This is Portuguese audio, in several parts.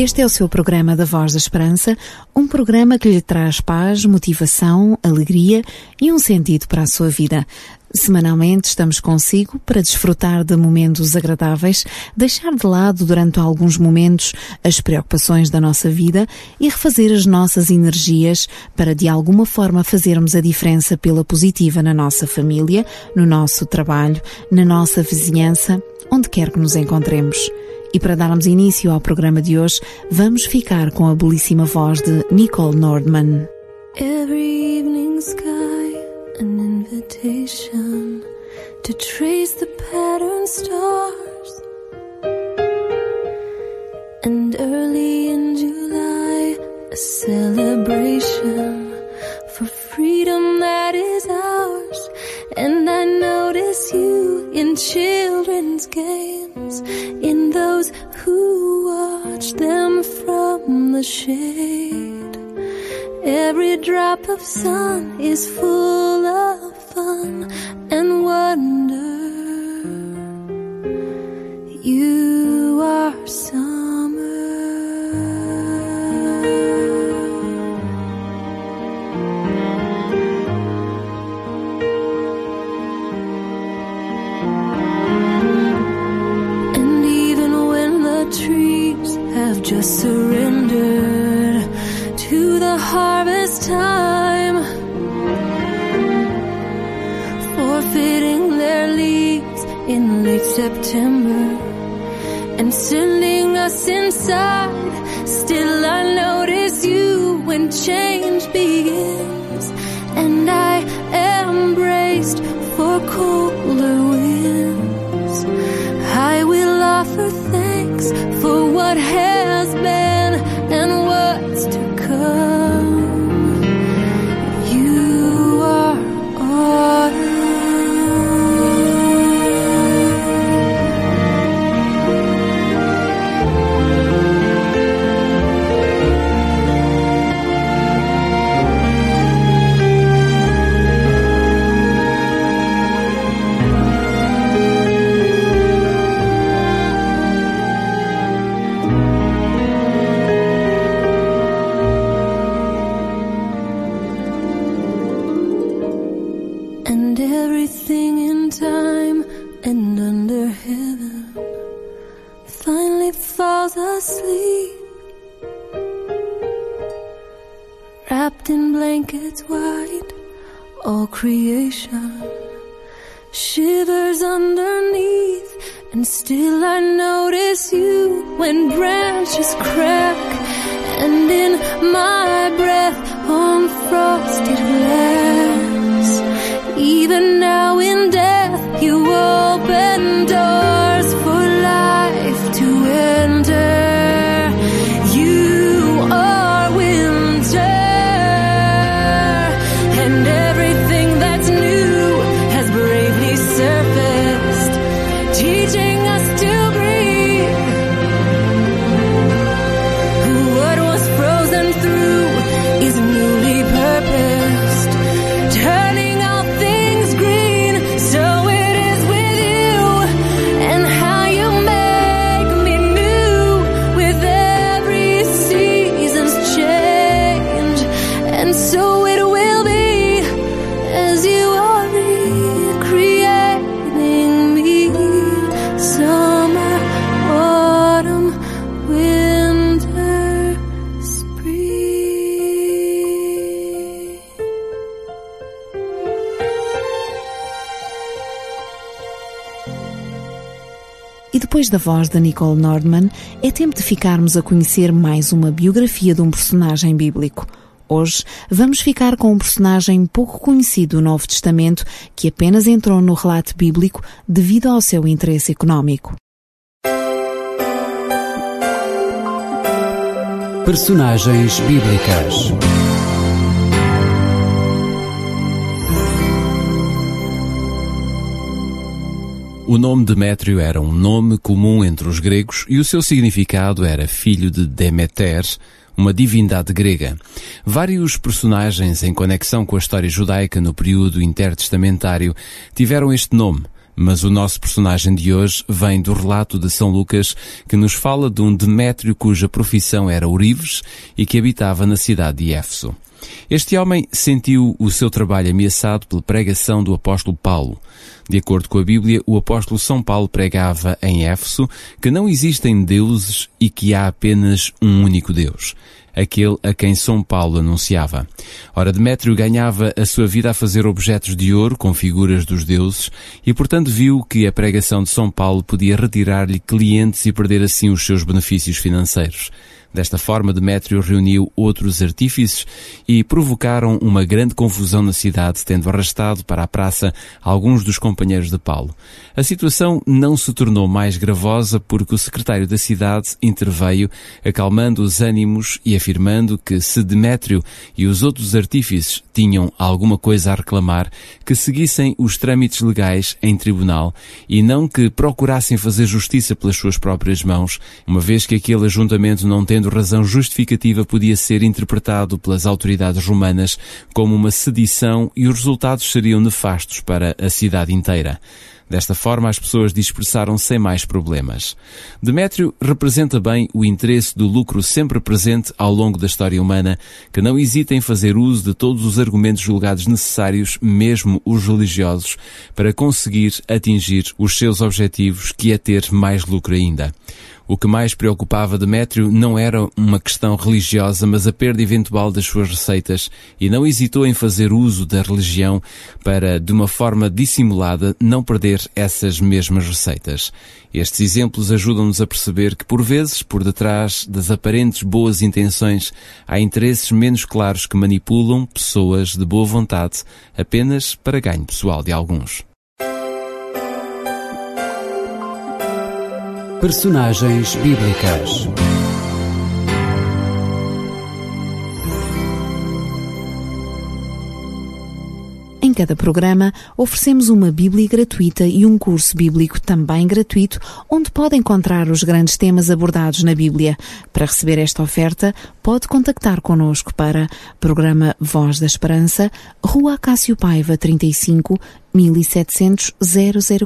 Este é o seu programa da Voz da Esperança, um programa que lhe traz paz, motivação, alegria e um sentido para a sua vida. Semanalmente estamos consigo para desfrutar de momentos agradáveis, deixar de lado durante alguns momentos as preocupações da nossa vida e refazer as nossas energias para de alguma forma fazermos a diferença pela positiva na nossa família, no nosso trabalho, na nossa vizinhança, onde quer que nos encontremos. E para darmos início ao programa de hoje, vamos ficar com a belíssima voz de Nicole Nordman. Every just surrendered to the harvest time, forfeiting their leaves in late September and sending us inside, still I notice you when change begins, and I am braced for colder winds. I will offer thanks for what has da voz da Nicole Nordman, é tempo de ficarmos a conhecer mais uma biografia de um personagem bíblico. Hoje vamos ficar com um personagem pouco conhecido do Novo Testamento que apenas entrou no relato bíblico devido ao seu interesse económico. Personagens bíblicas. O nome Demétrio era um nome comum entre os gregos e o seu significado era filho de Demeter, uma divindade grega. Vários personagens em conexão com a história judaica no período intertestamentário tiveram este nome, mas o nosso personagem de hoje vem do relato de São Lucas que nos fala de um Demétrio cuja profissão era ourives e que habitava na cidade de Éfeso. Este homem sentiu o seu trabalho ameaçado pela pregação do apóstolo Paulo. De acordo com a Bíblia, o apóstolo São Paulo pregava em Éfeso que não existem deuses e que há apenas um único Deus aquele a quem São Paulo anunciava. Ora, Demétrio ganhava a sua vida a fazer objetos de ouro com figuras dos deuses e, portanto, viu que a pregação de São Paulo podia retirar-lhe clientes e perder assim os seus benefícios financeiros. Desta forma, Demétrio reuniu outros artífices e provocaram uma grande confusão na cidade, tendo arrastado para a praça alguns dos companheiros de Paulo. A situação não se tornou mais gravosa porque o secretário da cidade interveio, acalmando os ânimos e afirmando que se Demétrio e os outros artífices tinham alguma coisa a reclamar, que seguissem os trâmites legais em tribunal e não que procurassem fazer justiça pelas suas próprias mãos, uma vez que aquele ajuntamento não tem tendo razão justificativa, podia ser interpretado pelas autoridades romanas como uma sedição e os resultados seriam nefastos para a cidade inteira. Desta forma, as pessoas dispersaram sem mais problemas. Demétrio representa bem o interesse do lucro sempre presente ao longo da história humana, que não hesita em fazer uso de todos os argumentos julgados necessários, mesmo os religiosos, para conseguir atingir os seus objetivos, que é ter mais lucro ainda. O que mais preocupava Demétrio não era uma questão religiosa, mas a perda eventual das suas receitas, e não hesitou em fazer uso da religião para, de uma forma dissimulada, não perder essas mesmas receitas. Estes exemplos ajudam-nos a perceber que, por vezes, por detrás das aparentes boas intenções, há interesses menos claros que manipulam pessoas de boa vontade apenas para ganho pessoal de alguns. Personagens bíblicas. Cada programa, oferecemos uma Bíblia gratuita e um curso bíblico também gratuito, onde pode encontrar os grandes temas abordados na Bíblia. Para receber esta oferta, pode contactar connosco para Programa Voz da Esperança, Rua Cássio Paiva 35, 1700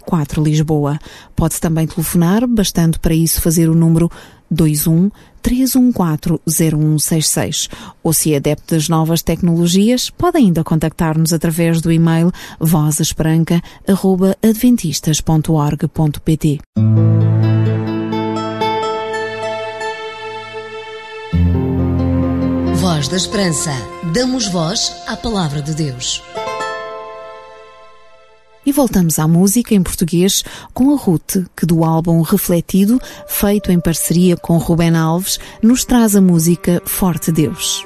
004 Lisboa. Pode também telefonar, bastando para isso fazer o número 21 314 0166. Ou se é adepto das novas tecnologias, pode ainda contactar-nos através do e-mail vozesperanca.adventistas.org.pt. Voz da Esperança. Damos voz à palavra de Deus. E voltamos à música em português com a Ruth, que do álbum Refletido, feito em parceria com Ruben Alves, nos traz a música Forte Deus.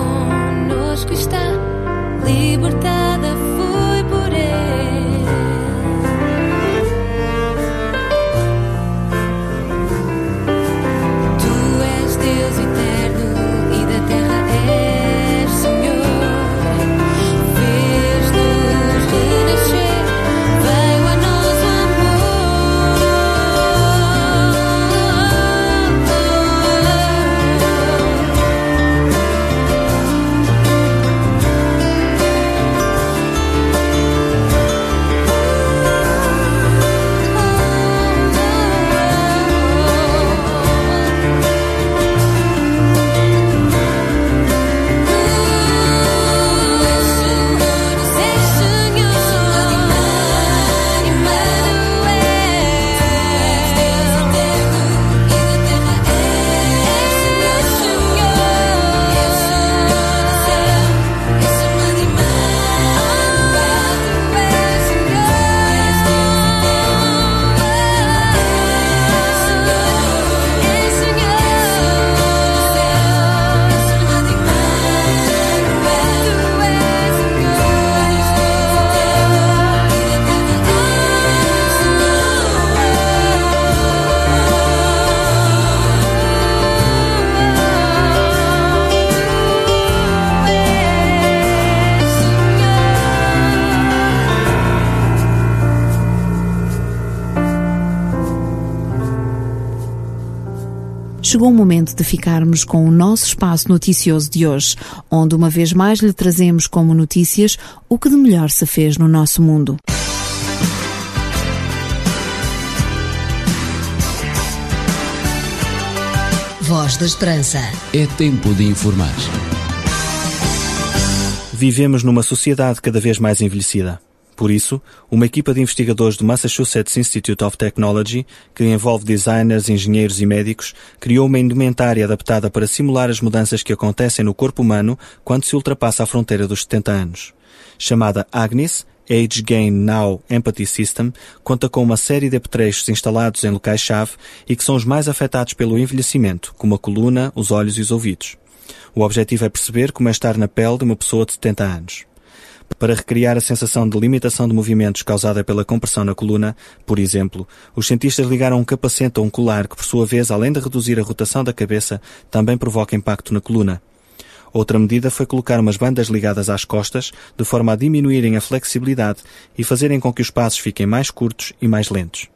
Conosco está, libertada Chegou o momento de ficarmos com o nosso espaço noticioso de hoje, onde uma vez mais lhe trazemos como notícias o que de melhor se fez no nosso mundo. Voz da Esperança. É tempo de informar. Vivemos numa sociedade cada vez mais envelhecida. Por isso, uma equipa de investigadores do Massachusetts Institute of Technology, que envolve designers, engenheiros e médicos, criou uma indumentária adaptada para simular as mudanças que acontecem no corpo humano quando se ultrapassa a fronteira dos 70 anos. Chamada Agnes, Age Gain Now Empathy System, conta com uma série de apetrechos instalados em locais-chave e que são os mais afetados pelo envelhecimento, como a coluna, os olhos e os ouvidos. O objetivo é perceber como é estar na pele de uma pessoa de 70 anos. Para recriar a sensação de limitação de movimentos causada pela compressão na coluna, por exemplo, os cientistas ligaram um capacete a um colar que, por sua vez, além de reduzir a rotação da cabeça, também provoca impacto na coluna. Outra medida foi colocar umas bandas ligadas às costas, de forma a diminuírem a flexibilidade e fazerem com que os passos fiquem mais curtos e mais lentos.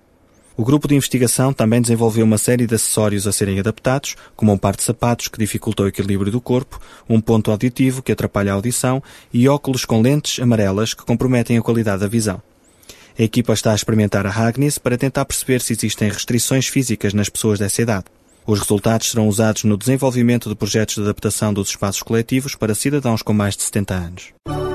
O grupo de investigação também desenvolveu uma série de acessórios a serem adaptados, como um par de sapatos que dificulta o equilíbrio do corpo, um ponto auditivo que atrapalha a audição e óculos com lentes amarelas que comprometem a qualidade da visão. A equipa está a experimentar a Agnes para tentar perceber se existem restrições físicas nas pessoas dessa idade. Os resultados serão usados no desenvolvimento de projetos de adaptação dos espaços coletivos para cidadãos com mais de 70 anos.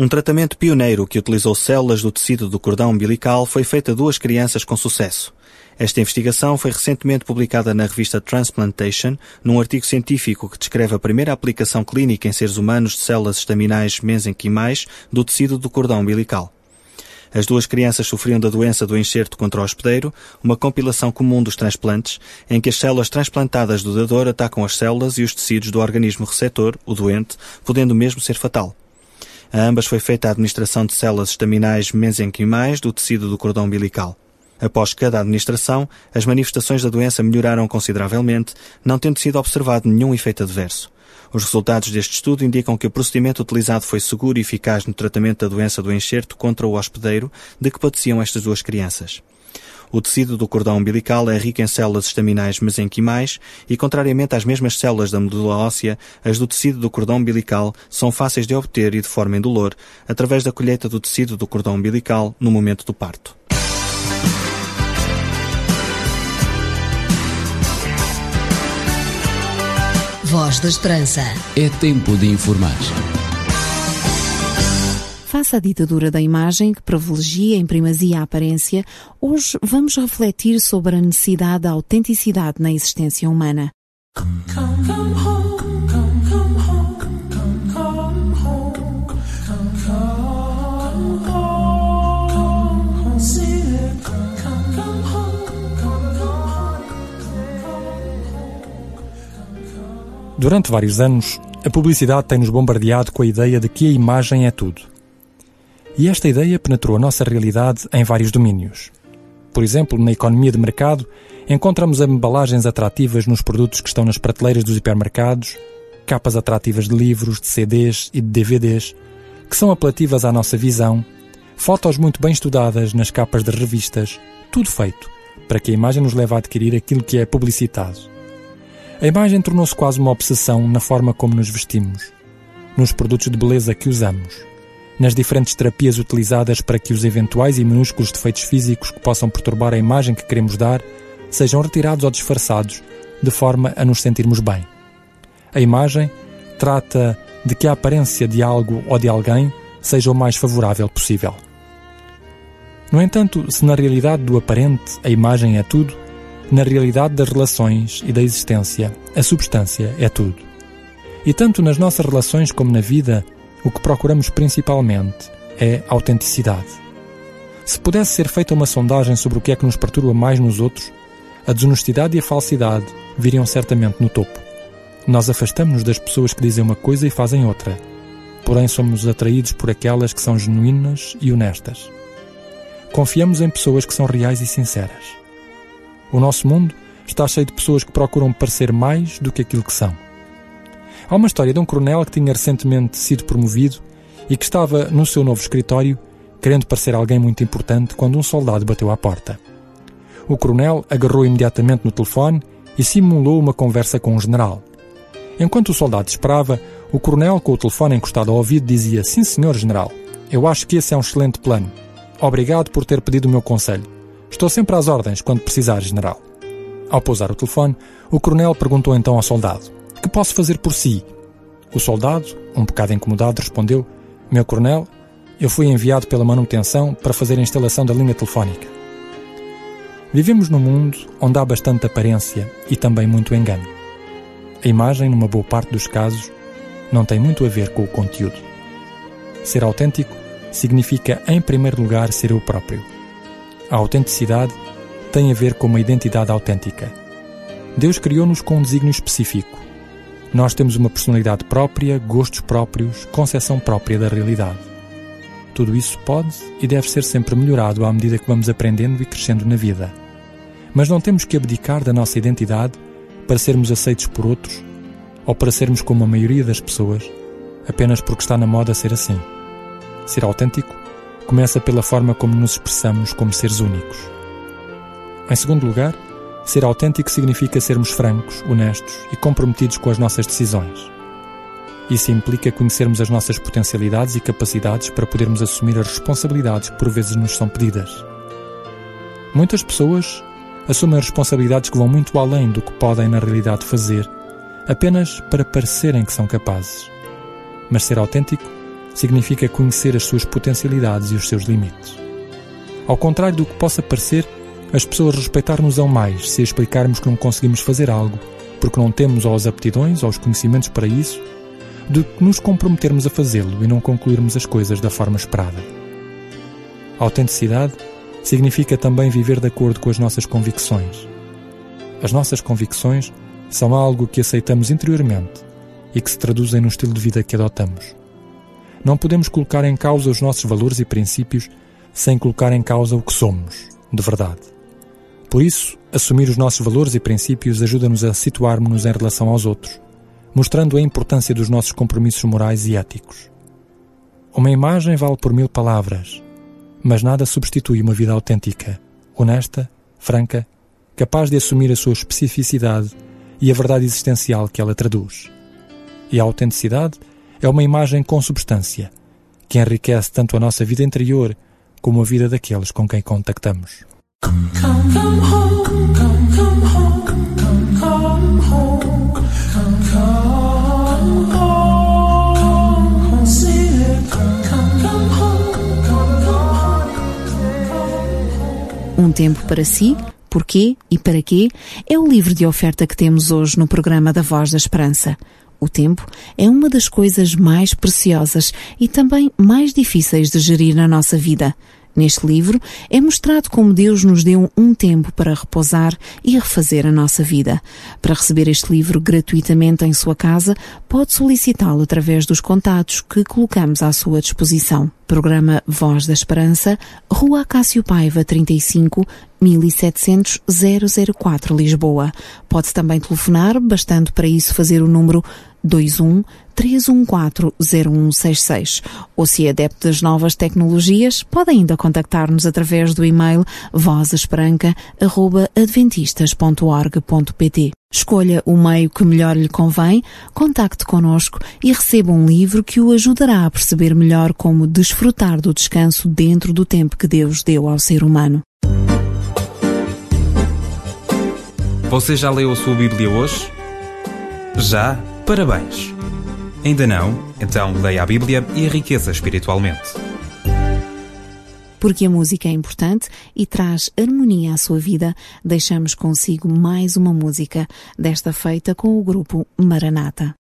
Um tratamento pioneiro que utilizou células do tecido do cordão umbilical foi feito a duas crianças com sucesso. Esta investigação foi recentemente publicada na revista Transplantation, num artigo científico que descreve a primeira aplicação clínica em seres humanos de células estaminais mesenquimais do tecido do cordão umbilical. As duas crianças sofriam da doença do enxerto contra o hospedeiro, uma compilação comum dos transplantes, em que as células transplantadas do dador atacam as células e os tecidos do organismo receptor, o doente, podendo mesmo ser fatal. A ambas foi feita a administração de células estaminais mesenquimais do tecido do cordão umbilical. Após cada administração, as manifestações da doença melhoraram consideravelmente, não tendo sido observado nenhum efeito adverso. Os resultados deste estudo indicam que o procedimento utilizado foi seguro e eficaz no tratamento da doença do enxerto contra o hospedeiro de que padeciam estas duas crianças. O tecido do cordão umbilical é rico em células estaminais mesenquimais e, contrariamente às mesmas células da medula óssea, as do tecido do cordão umbilical são fáceis de obter e de forma indolor através da colheita do tecido do cordão umbilical no momento do parto. Voz da Esperança. É tempo de informar. Face à ditadura da imagem, que privilegia em primazia a aparência, hoje vamos refletir sobre a necessidade da autenticidade na existência humana. Durante vários anos, a publicidade tem-nos bombardeado com a ideia de que a imagem é tudo. E esta ideia penetrou a nossa realidade em vários domínios. Por exemplo, na economia de mercado, encontramos embalagens atrativas nos produtos que estão nas prateleiras dos hipermercados, capas atrativas de livros, de CDs e de DVDs, que são apelativas à nossa visão, fotos muito bem estudadas nas capas de revistas, tudo feito para que a imagem nos leve a adquirir aquilo que é publicitado. A imagem tornou-se quase uma obsessão na forma como nos vestimos, nos produtos de beleza que usamos, nas diferentes terapias utilizadas para que os eventuais e minúsculos defeitos físicos que possam perturbar a imagem que queremos dar sejam retirados ou disfarçados, de forma a nos sentirmos bem. A imagem trata de que a aparência de algo ou de alguém seja o mais favorável possível. No entanto, se na realidade do aparente a imagem é tudo, na realidade das relações e da existência, a substância é tudo. E tanto nas nossas relações como na vida, o que procuramos principalmente é autenticidade. Se pudesse ser feita uma sondagem sobre o que é que nos perturba mais nos outros, a desonestidade e a falsidade viriam certamente no topo. Nós afastamos-nos das pessoas que dizem uma coisa e fazem outra, porém somos atraídos por aquelas que são genuínas e honestas. Confiamos em pessoas que são reais e sinceras. O nosso mundo está cheio de pessoas que procuram parecer mais do que aquilo que são. Há uma história de um coronel que tinha recentemente sido promovido e que estava no seu novo escritório, querendo parecer alguém muito importante, quando um soldado bateu à porta. O coronel agarrou imediatamente no telefone e simulou uma conversa com o general. Enquanto o soldado esperava, o coronel, com o telefone encostado ao ouvido, dizia: Sim, senhor general, eu acho que esse é um excelente plano. Obrigado por ter pedido o meu conselho. Estou sempre às ordens quando precisar, general. Ao pousar o telefone, o coronel perguntou então ao soldado: Que posso fazer por si? O soldado, um bocado incomodado, respondeu: Meu coronel, eu fui enviado pela manutenção para fazer a instalação da linha telefónica. Vivemos num mundo onde há bastante aparência e também muito engano. A imagem, numa boa parte dos casos, não tem muito a ver com o conteúdo. Ser autêntico significa, em primeiro lugar, ser eu próprio. A autenticidade tem a ver com uma identidade autêntica. Deus criou-nos com um desígnio específico. Nós temos uma personalidade própria, gostos próprios, concepção própria da realidade. Tudo isso pode e deve ser sempre melhorado à medida que vamos aprendendo e crescendo na vida. Mas não temos que abdicar da nossa identidade para sermos aceitos por outros ou para sermos como a maioria das pessoas apenas porque está na moda ser assim. Ser autêntico começa pela forma como nos expressamos como seres únicos. Em segundo lugar, ser autêntico significa sermos francos, honestos e comprometidos com as nossas decisões. Isso implica conhecermos as nossas potencialidades e capacidades para podermos assumir as responsabilidades que por vezes nos são pedidas. Muitas pessoas assumem responsabilidades que vão muito além do que podem na realidade fazer, apenas para parecerem que são capazes. Mas ser autêntico significa conhecer as suas potencialidades e os seus limites. Ao contrário do que possa parecer, as pessoas respeitar-nos-ão mais se explicarmos que não conseguimos fazer algo porque não temos ou as aptidões ou os conhecimentos para isso do que nos comprometermos a fazê-lo e não concluirmos as coisas da forma esperada. A autenticidade significa também viver de acordo com as nossas convicções. As nossas convicções são algo que aceitamos interiormente e que se traduzem no estilo de vida que adotamos. Não podemos colocar em causa os nossos valores e princípios sem colocar em causa o que somos, de verdade. Por isso, assumir os nossos valores e princípios ajuda-nos a situarmos-nos em relação aos outros mostrando a importância dos nossos compromissos morais e éticos. Uma imagem vale por mil palavras, mas nada substitui uma vida autêntica, honesta, franca, capaz de assumir a sua especificidade e a verdade existencial que ela traduz. E a autenticidade é uma imagem com substância, que enriquece tanto a nossa vida interior como a vida daqueles com quem contactamos. Um tempo para si, porquê e para quê é o livro de oferta que temos hoje no programa da Voz da Esperança. O tempo é uma das coisas mais preciosas e também mais difíceis de gerir na nossa vida. Neste livro é mostrado como Deus nos deu um tempo para repousar e refazer a nossa vida. Para receber este livro gratuitamente em sua casa, pode solicitá-lo através dos contatos que colocamos à sua disposição. Programa Voz da Esperança, Rua Cássio Paiva 35, 1700 004 Lisboa. Pode também telefonar, bastando para isso fazer o número 21 314 0166. Ou se é adepto das novas tecnologias, pode ainda contactar-nos através do e-mail vozesperanca.adventistas.org.pt. Escolha o meio que melhor lhe convém, contacte connosco e receba um livro que o ajudará a perceber melhor como desfrutar do descanso dentro do tempo que Deus deu ao ser humano. Você já leu a sua Bíblia hoje? Já? Parabéns! Ainda não? Então leia a Bíblia e enriqueça espiritualmente. Porque a música é importante e traz harmonia à sua vida, deixamos consigo mais uma música, desta feita com o grupo Maranata.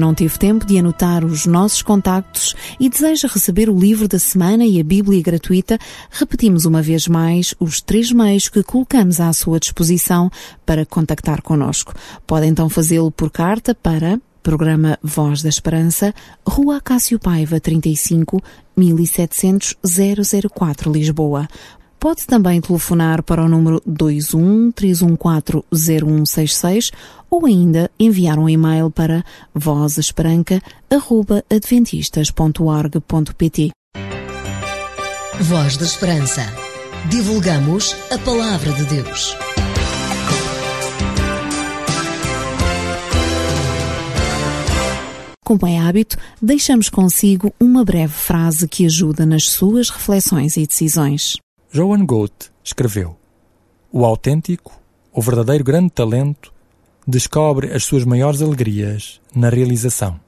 Não teve tempo de anotar os nossos contactos e deseja receber o livro da semana e a Bíblia gratuita, repetimos uma vez mais os três meios que colocamos à sua disposição para contactar connosco. Pode então fazê-lo por carta para Programa Voz da Esperança, Rua Acácio Paiva 35 1700 004 Lisboa. Pode também telefonar para o número 21 314 0166 ou ainda enviar um e-mail para vozesperanca.adventistas.org.pt. Voz da Esperança. Divulgamos a palavra de Deus. Como é hábito, deixamos consigo uma breve frase que ajuda nas suas reflexões e decisões. Joan Goethe escreveu: O autêntico, o verdadeiro grande talento, descobre as suas maiores alegrias na realização.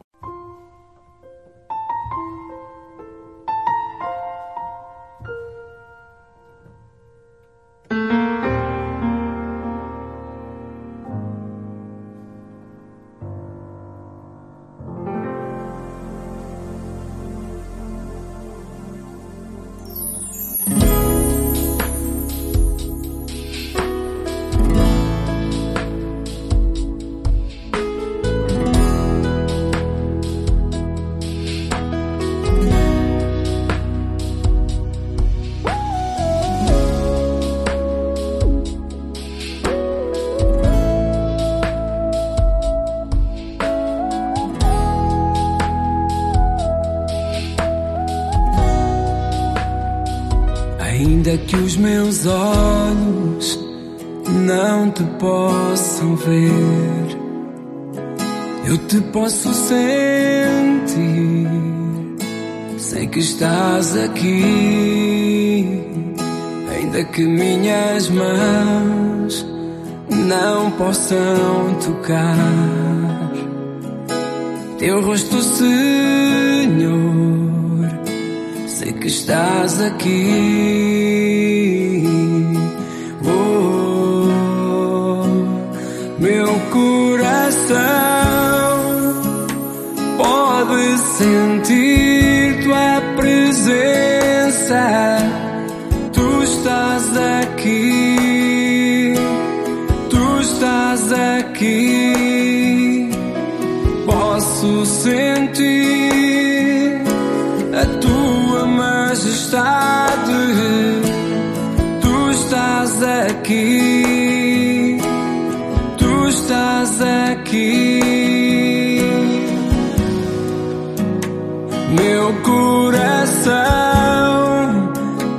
Meus olhos não te possam ver, eu te posso sentir. Sei que estás aqui, ainda que minhas mãos não possam tocar teu rosto, Senhor sei que estás aqui. Coração pode sentir Meu coração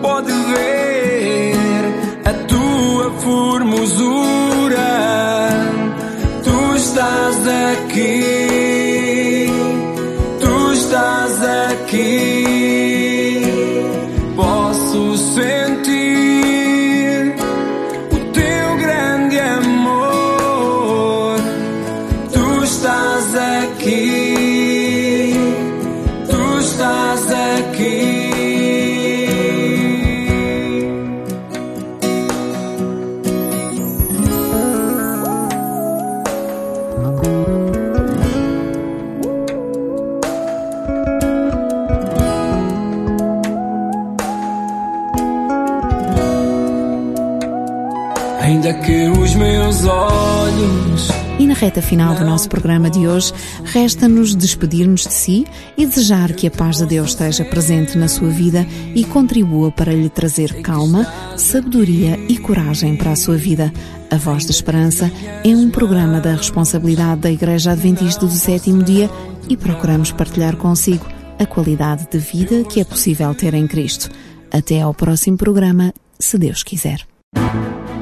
pode ver a tua formosura. Ainda que os meus olhos E na reta final do nosso programa de hoje, resta-nos despedir-nos de si e desejar que a paz de Deus esteja presente na sua vida e contribua para lhe trazer calma, sabedoria e coragem para a sua vida. A Voz da Esperança é um programa da responsabilidade da Igreja Adventista do Sétimo Dia e procuramos partilhar consigo a qualidade de vida que é possível ter em Cristo. Até ao próximo programa, se Deus quiser.